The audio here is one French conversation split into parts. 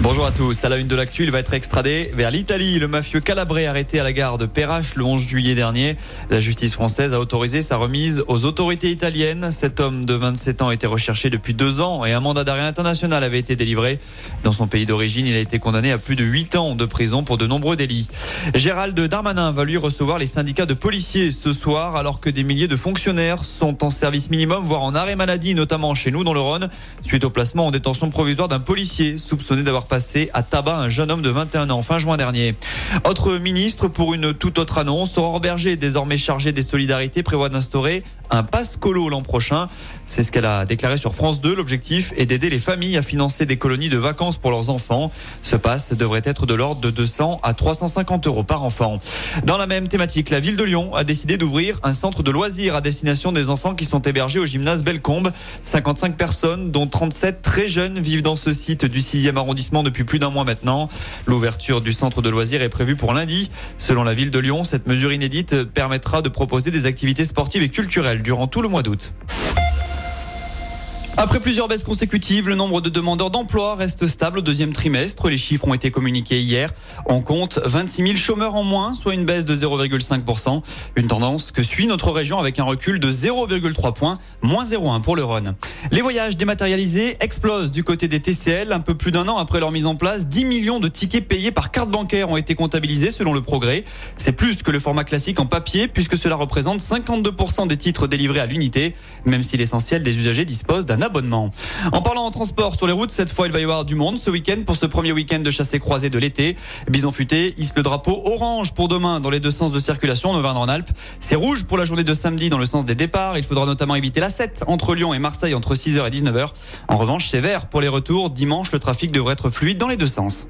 Bonjour à tous. À la une de l'actu, il va être extradé vers l'Italie. Le mafieux Calabré arrêté à la gare de Perrache le 11 juillet dernier. La justice française a autorisé sa remise aux autorités italiennes. Cet homme de 27 ans était recherché depuis deux ans et un mandat d'arrêt international avait été délivré. Dans son pays d'origine, il a été condamné à plus de 8 ans de prison pour de nombreux délits. Gérald Darmanin va lui recevoir les syndicats de policiers ce soir alors que des milliers de fonctionnaires sont en service minimum, voire en arrêt maladie, notamment chez nous dans le Rhône, suite au placement en détention provisoire d'un policier soupçonné d'avoir passé à tabac un jeune homme de 21 ans fin juin dernier. Autre ministre pour une toute autre annonce, Aurore Berger, désormais chargée des solidarités, prévoit d'instaurer un passe colo l'an prochain. C'est ce qu'elle a déclaré sur France 2. L'objectif est d'aider les familles à financer des colonies de vacances pour leurs enfants. Ce passe devrait être de l'ordre de 200 à 350 euros par enfant. Dans la même thématique, la ville de Lyon a décidé d'ouvrir un centre de loisirs à destination des enfants qui sont hébergés au gymnase Bellecombe. 55 personnes, dont 37 très jeunes, vivent dans ce site du 6e arrondissement depuis plus d'un mois maintenant. L'ouverture du centre de loisirs est prévue pour lundi. Selon la ville de Lyon, cette mesure inédite permettra de proposer des activités sportives et culturelles durant tout le mois d'août. Après plusieurs baisses consécutives, le nombre de demandeurs d'emploi reste stable au deuxième trimestre. Les chiffres ont été communiqués hier. On compte 26 000 chômeurs en moins, soit une baisse de 0,5%. Une tendance que suit notre région avec un recul de 0,3 points, moins 0,1 pour le Rhône. Les voyages dématérialisés explosent du côté des TCL. Un peu plus d'un an après leur mise en place, 10 millions de tickets payés par carte bancaire ont été comptabilisés selon le progrès. C'est plus que le format classique en papier puisque cela représente 52% des titres délivrés à l'unité, même si l'essentiel des usagers dispose d'un En parlant en transport sur les routes, cette fois il va y avoir du monde ce week-end pour ce premier week-end de chassé croisé de l'été. Bison futé hisse le drapeau orange pour demain dans les deux sens de circulation en Auvergne-en-Alpes. C'est rouge pour la journée de samedi dans le sens des départs. Il faudra notamment éviter la 7 entre Lyon et Marseille entre 6h et 19h. En revanche, c'est vert pour les retours. Dimanche, le trafic devrait être fluide dans les deux sens.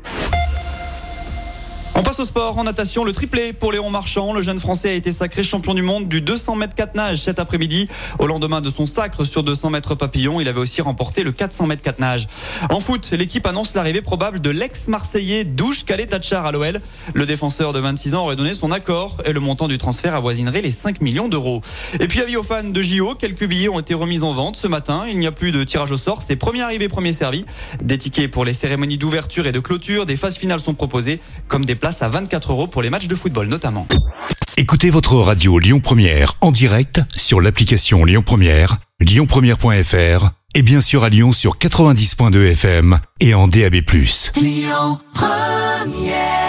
On passe au sport. En natation, le triplé pour Léon Marchand. Le jeune Français a été sacré champion du monde du 200 mètres 4 nage cet après-midi. Au lendemain de son sacre sur 200 mètres papillon, il avait aussi remporté le 400 mètres 4 nage. En foot, l'équipe annonce l'arrivée probable de l'ex-marseillais Douche Calais Tachar à l'OL. Le défenseur de 26 ans aurait donné son accord et le montant du transfert avoisinerait les 5 millions d'euros. Et puis avis aux fans de JO, quelques billets ont été remis en vente ce matin. Il n'y a plus de tirage au sort, c'est premier arrivé, premier servi. Des tickets pour les cérémonies d'ouverture et de clôture, des phases finales sont proposées, comme des place à 24 euros pour les matchs de football notamment. Écoutez votre radio Lyon Première en direct sur l'application Lyon Première, lyonpremière.fr et bien sûr à Lyon sur 90.2 FM et en DAB+. Lyon Première